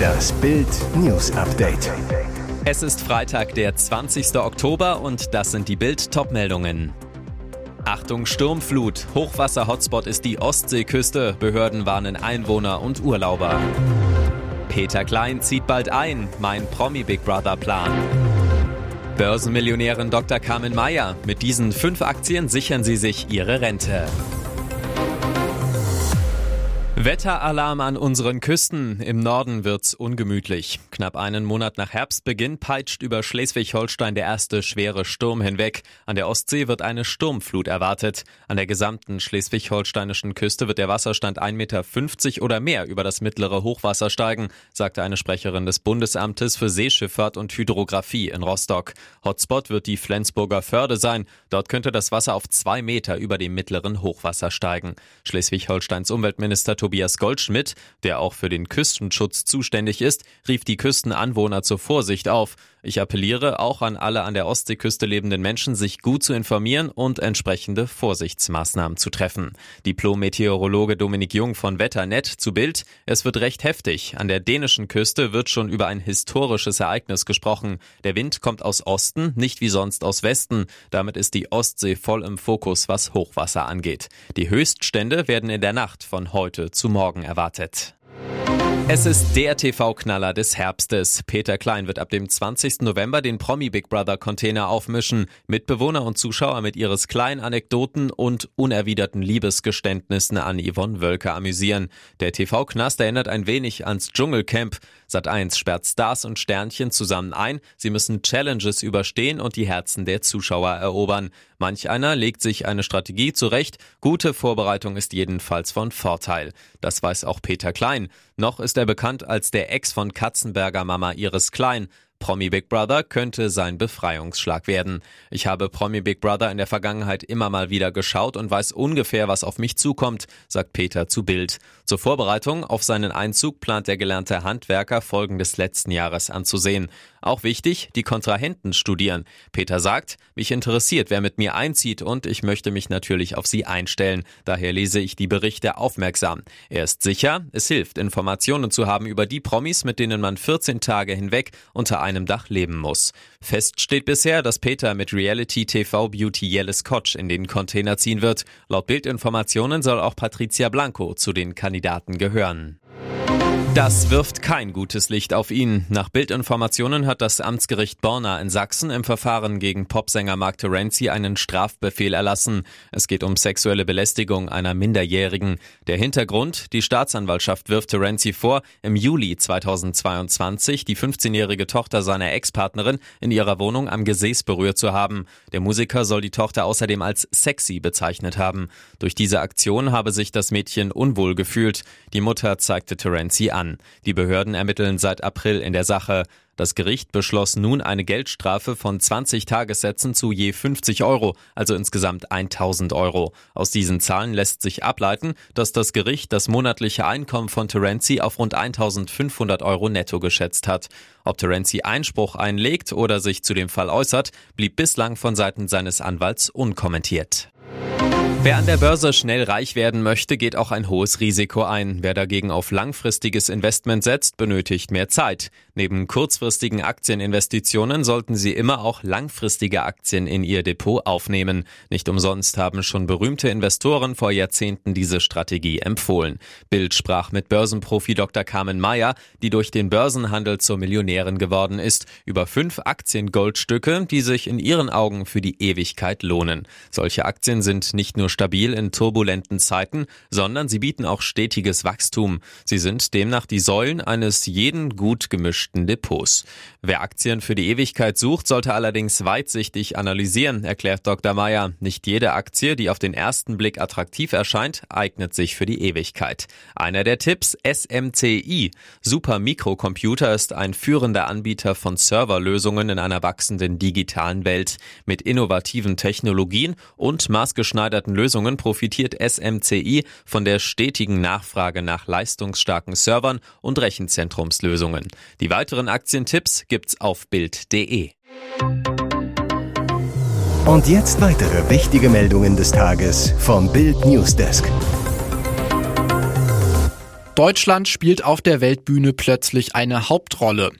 Das Bild News Update. Es ist Freitag, der 20. Oktober und das sind die Bild Topmeldungen. Achtung Sturmflut. Hochwasser-Hotspot ist die Ostseeküste. Behörden warnen Einwohner und Urlauber. Peter Klein zieht bald ein. Mein Promi Big Brother Plan. Börsenmillionärin Dr. Carmen Meyer. Mit diesen fünf Aktien sichern Sie sich Ihre Rente. Wetteralarm an unseren Küsten. Im Norden wird's ungemütlich. Knapp einen Monat nach Herbstbeginn peitscht über Schleswig-Holstein der erste schwere Sturm hinweg. An der Ostsee wird eine Sturmflut erwartet. An der gesamten schleswig-holsteinischen Küste wird der Wasserstand 1,50 Meter oder mehr über das mittlere Hochwasser steigen, sagte eine Sprecherin des Bundesamtes für Seeschifffahrt und Hydrographie in Rostock. Hotspot wird die Flensburger Förde sein. Dort könnte das Wasser auf zwei Meter über dem mittleren Hochwasser steigen. Schleswig-Holsteins Umweltminister Tobias Goldschmidt, der auch für den Küstenschutz zuständig ist, rief die Küstenanwohner zur Vorsicht auf. Ich appelliere auch an alle an der Ostseeküste lebenden Menschen, sich gut zu informieren und entsprechende Vorsichtsmaßnahmen zu treffen. Diplom-Meteorologe Dominik Jung von Wetternet zu Bild. Es wird recht heftig. An der dänischen Küste wird schon über ein historisches Ereignis gesprochen. Der Wind kommt aus Osten, nicht wie sonst aus Westen. Damit ist die Ostsee voll im Fokus, was Hochwasser angeht. Die Höchststände werden in der Nacht von heute zu morgen erwartet. Es ist der TV-Knaller des Herbstes. Peter Klein wird ab dem 20. November den Promi Big Brother Container aufmischen. Mitbewohner und Zuschauer mit ihres kleinen Anekdoten und unerwiderten Liebesgeständnissen an Yvonne Wölker amüsieren. Der TV-Knast erinnert ein wenig ans Dschungelcamp. Sat1 sperrt Stars und Sternchen zusammen ein. Sie müssen Challenges überstehen und die Herzen der Zuschauer erobern. Manch einer legt sich eine Strategie zurecht. Gute Vorbereitung ist jedenfalls von Vorteil. Das weiß auch Peter Klein. Noch ist er bekannt als der Ex von Katzenberger Mama Iris Klein. Promi Big Brother könnte sein Befreiungsschlag werden. Ich habe Promi Big Brother in der Vergangenheit immer mal wieder geschaut und weiß ungefähr, was auf mich zukommt, sagt Peter zu Bild. Zur Vorbereitung auf seinen Einzug plant der gelernte Handwerker Folgen des letzten Jahres anzusehen. Auch wichtig, die Kontrahenten studieren. Peter sagt, mich interessiert, wer mit mir einzieht und ich möchte mich natürlich auf sie einstellen. Daher lese ich die Berichte aufmerksam. Er ist sicher, es hilft, Informationen zu haben über die Promis, mit denen man 14 Tage hinweg unter Dach leben muss. Fest steht bisher, dass Peter mit Reality TV Beauty Yellis Koch in den Container ziehen wird. Laut Bildinformationen soll auch Patricia Blanco zu den Kandidaten gehören. Das wirft kein gutes Licht auf ihn. Nach Bildinformationen hat das Amtsgericht Borna in Sachsen im Verfahren gegen Popsänger Mark Terenzi einen Strafbefehl erlassen. Es geht um sexuelle Belästigung einer Minderjährigen. Der Hintergrund, die Staatsanwaltschaft wirft Terenzi vor, im Juli 2022 die 15-jährige Tochter seiner Ex-Partnerin in ihrer Wohnung am Gesäß berührt zu haben. Der Musiker soll die Tochter außerdem als sexy bezeichnet haben. Durch diese Aktion habe sich das Mädchen unwohl gefühlt. Die Mutter zeigte Terenzi an an. Die Behörden ermitteln seit April in der Sache. Das Gericht beschloss nun eine Geldstrafe von 20 Tagessätzen zu je 50 Euro, also insgesamt 1000 Euro. Aus diesen Zahlen lässt sich ableiten, dass das Gericht das monatliche Einkommen von Terenzi auf rund 1500 Euro netto geschätzt hat. Ob Terenzi Einspruch einlegt oder sich zu dem Fall äußert, blieb bislang von Seiten seines Anwalts unkommentiert. Wer an der Börse schnell reich werden möchte, geht auch ein hohes Risiko ein. Wer dagegen auf langfristiges Investment setzt, benötigt mehr Zeit. Neben kurzfristigen Aktieninvestitionen sollten Sie immer auch langfristige Aktien in Ihr Depot aufnehmen. Nicht umsonst haben schon berühmte Investoren vor Jahrzehnten diese Strategie empfohlen. Bild sprach mit Börsenprofi Dr. Carmen Meyer, die durch den Börsenhandel zur Millionärin geworden ist, über fünf Aktiengoldstücke, die sich in ihren Augen für die Ewigkeit lohnen. Solche Aktien sind nicht nur stabil in turbulenten Zeiten, sondern sie bieten auch stetiges Wachstum. Sie sind demnach die Säulen eines jeden gut gemischten Depots. Wer Aktien für die Ewigkeit sucht, sollte allerdings weitsichtig analysieren, erklärt Dr. Meyer. Nicht jede Aktie, die auf den ersten Blick attraktiv erscheint, eignet sich für die Ewigkeit. Einer der Tipps SMCI. Super Mikrocomputer ist ein führender Anbieter von Serverlösungen in einer wachsenden digitalen Welt. Mit innovativen Technologien und maßgeschneiderten Lösungen profitiert SMCI von der stetigen Nachfrage nach leistungsstarken Servern und Rechenzentrumslösungen. Die weiteren Aktientipps gibt's auf Bild.de. Und jetzt weitere wichtige Meldungen des Tages vom Bild Newsdesk. Deutschland spielt auf der Weltbühne plötzlich eine Hauptrolle.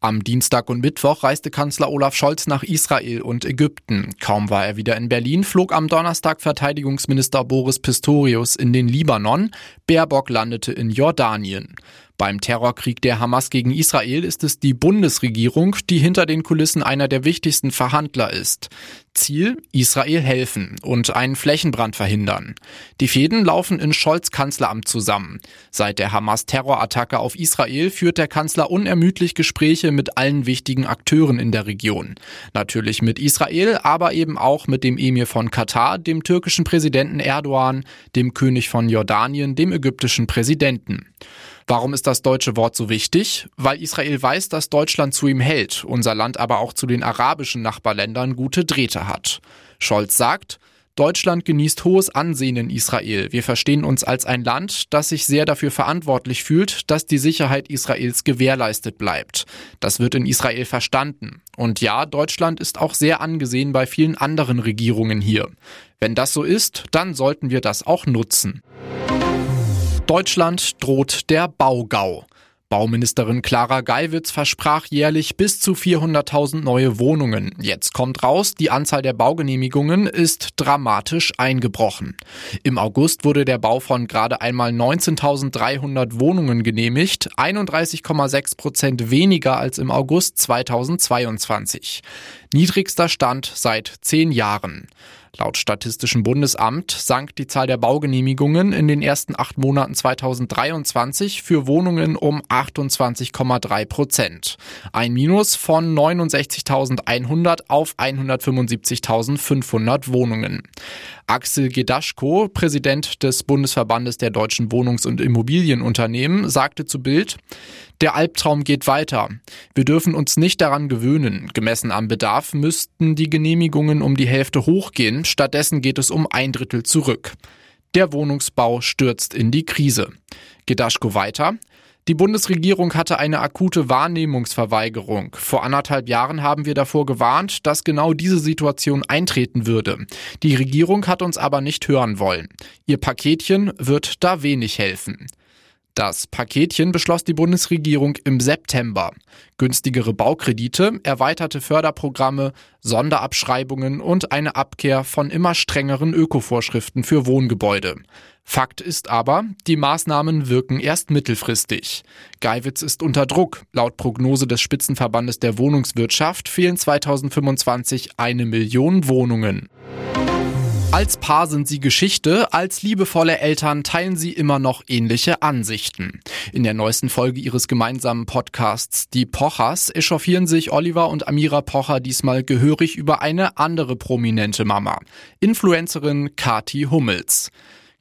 Am Dienstag und Mittwoch reiste Kanzler Olaf Scholz nach Israel und Ägypten. Kaum war er wieder in Berlin, flog am Donnerstag Verteidigungsminister Boris Pistorius in den Libanon. Baerbock landete in Jordanien. Beim Terrorkrieg der Hamas gegen Israel ist es die Bundesregierung, die hinter den Kulissen einer der wichtigsten Verhandler ist. Ziel, Israel helfen und einen Flächenbrand verhindern. Die Fäden laufen in Scholz Kanzleramt zusammen. Seit der Hamas-Terrorattacke auf Israel führt der Kanzler unermüdlich Gespräche mit allen wichtigen Akteuren in der Region. Natürlich mit Israel, aber eben auch mit dem Emir von Katar, dem türkischen Präsidenten Erdogan, dem König von Jordanien, dem ägyptischen Präsidenten. Warum ist das deutsche Wort so wichtig? Weil Israel weiß, dass Deutschland zu ihm hält, unser Land aber auch zu den arabischen Nachbarländern gute Drähte hat. Scholz sagt, Deutschland genießt hohes Ansehen in Israel. Wir verstehen uns als ein Land, das sich sehr dafür verantwortlich fühlt, dass die Sicherheit Israels gewährleistet bleibt. Das wird in Israel verstanden. Und ja, Deutschland ist auch sehr angesehen bei vielen anderen Regierungen hier. Wenn das so ist, dann sollten wir das auch nutzen. Deutschland droht der Baugau. Bauministerin Clara Geiwitz versprach jährlich bis zu 400.000 neue Wohnungen. Jetzt kommt raus, die Anzahl der Baugenehmigungen ist dramatisch eingebrochen. Im August wurde der Bau von gerade einmal 19.300 Wohnungen genehmigt, 31,6 Prozent weniger als im August 2022. Niedrigster Stand seit zehn Jahren. Laut Statistischem Bundesamt sank die Zahl der Baugenehmigungen in den ersten acht Monaten 2023 für Wohnungen um 28,3 Prozent. Ein Minus von 69.100 auf 175.500 Wohnungen. Axel Gedaschko, Präsident des Bundesverbandes der deutschen Wohnungs- und Immobilienunternehmen, sagte zu Bild, der Albtraum geht weiter. Wir dürfen uns nicht daran gewöhnen. Gemessen am Bedarf müssten die Genehmigungen um die Hälfte hochgehen. Stattdessen geht es um ein Drittel zurück. Der Wohnungsbau stürzt in die Krise. Gedaschko weiter. Die Bundesregierung hatte eine akute Wahrnehmungsverweigerung. Vor anderthalb Jahren haben wir davor gewarnt, dass genau diese Situation eintreten würde. Die Regierung hat uns aber nicht hören wollen. Ihr Paketchen wird da wenig helfen. Das Paketchen beschloss die Bundesregierung im September. Günstigere Baukredite, erweiterte Förderprogramme, Sonderabschreibungen und eine Abkehr von immer strengeren Ökovorschriften für Wohngebäude. Fakt ist aber, die Maßnahmen wirken erst mittelfristig. Geiwitz ist unter Druck. Laut Prognose des Spitzenverbandes der Wohnungswirtschaft fehlen 2025 eine Million Wohnungen. Als Paar sind sie Geschichte, als liebevolle Eltern teilen sie immer noch ähnliche Ansichten. In der neuesten Folge ihres gemeinsamen Podcasts Die Pochers echauffieren sich Oliver und Amira Pocher diesmal gehörig über eine andere prominente Mama, Influencerin Kati Hummels.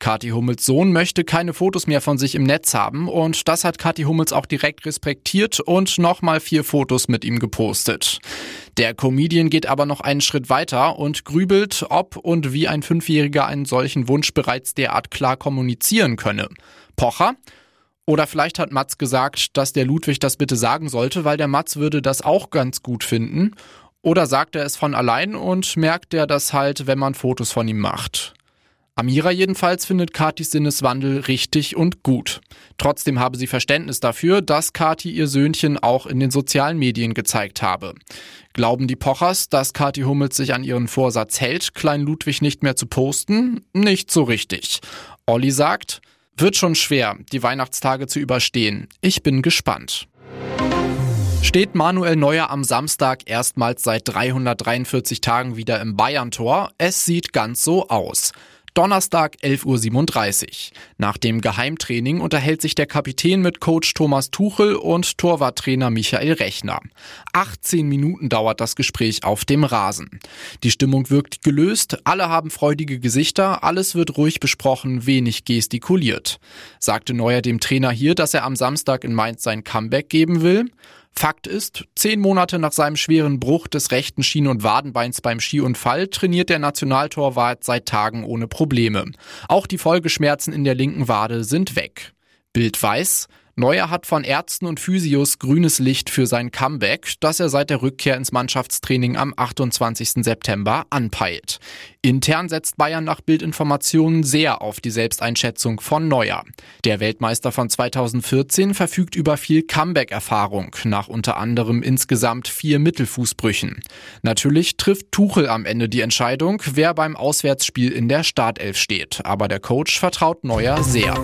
Kathi Hummels Sohn möchte keine Fotos mehr von sich im Netz haben und das hat Kathi Hummels auch direkt respektiert und nochmal vier Fotos mit ihm gepostet. Der Comedian geht aber noch einen Schritt weiter und grübelt, ob und wie ein Fünfjähriger einen solchen Wunsch bereits derart klar kommunizieren könne. Pocher? Oder vielleicht hat Mats gesagt, dass der Ludwig das bitte sagen sollte, weil der Mats würde das auch ganz gut finden. Oder sagt er es von allein und merkt er das halt, wenn man Fotos von ihm macht. Amira jedenfalls findet Katis Sinneswandel richtig und gut. Trotzdem habe sie Verständnis dafür, dass Kati ihr Söhnchen auch in den sozialen Medien gezeigt habe. Glauben die Pochers, dass Kati Hummels sich an ihren Vorsatz hält, Klein Ludwig nicht mehr zu posten? Nicht so richtig. Olli sagt, wird schon schwer, die Weihnachtstage zu überstehen. Ich bin gespannt. Steht Manuel Neuer am Samstag erstmals seit 343 Tagen wieder im Bayern-Tor? Es sieht ganz so aus. Donnerstag 11.37 Uhr. Nach dem Geheimtraining unterhält sich der Kapitän mit Coach Thomas Tuchel und Torwarttrainer Michael Rechner. 18 Minuten dauert das Gespräch auf dem Rasen. Die Stimmung wirkt gelöst, alle haben freudige Gesichter, alles wird ruhig besprochen, wenig gestikuliert. Sagte Neuer dem Trainer hier, dass er am Samstag in Mainz sein Comeback geben will? Fakt ist, zehn Monate nach seinem schweren Bruch des rechten Schien- und Wadenbeins beim Skiunfall trainiert der Nationaltorwart seit Tagen ohne Probleme. Auch die Folgeschmerzen in der linken Wade sind weg. Bild weiß, Neuer hat von Ärzten und Physios grünes Licht für sein Comeback, das er seit der Rückkehr ins Mannschaftstraining am 28. September anpeilt. Intern setzt Bayern nach Bildinformationen sehr auf die Selbsteinschätzung von Neuer. Der Weltmeister von 2014 verfügt über viel Comeback-Erfahrung, nach unter anderem insgesamt vier Mittelfußbrüchen. Natürlich trifft Tuchel am Ende die Entscheidung, wer beim Auswärtsspiel in der Startelf steht, aber der Coach vertraut Neuer sehr.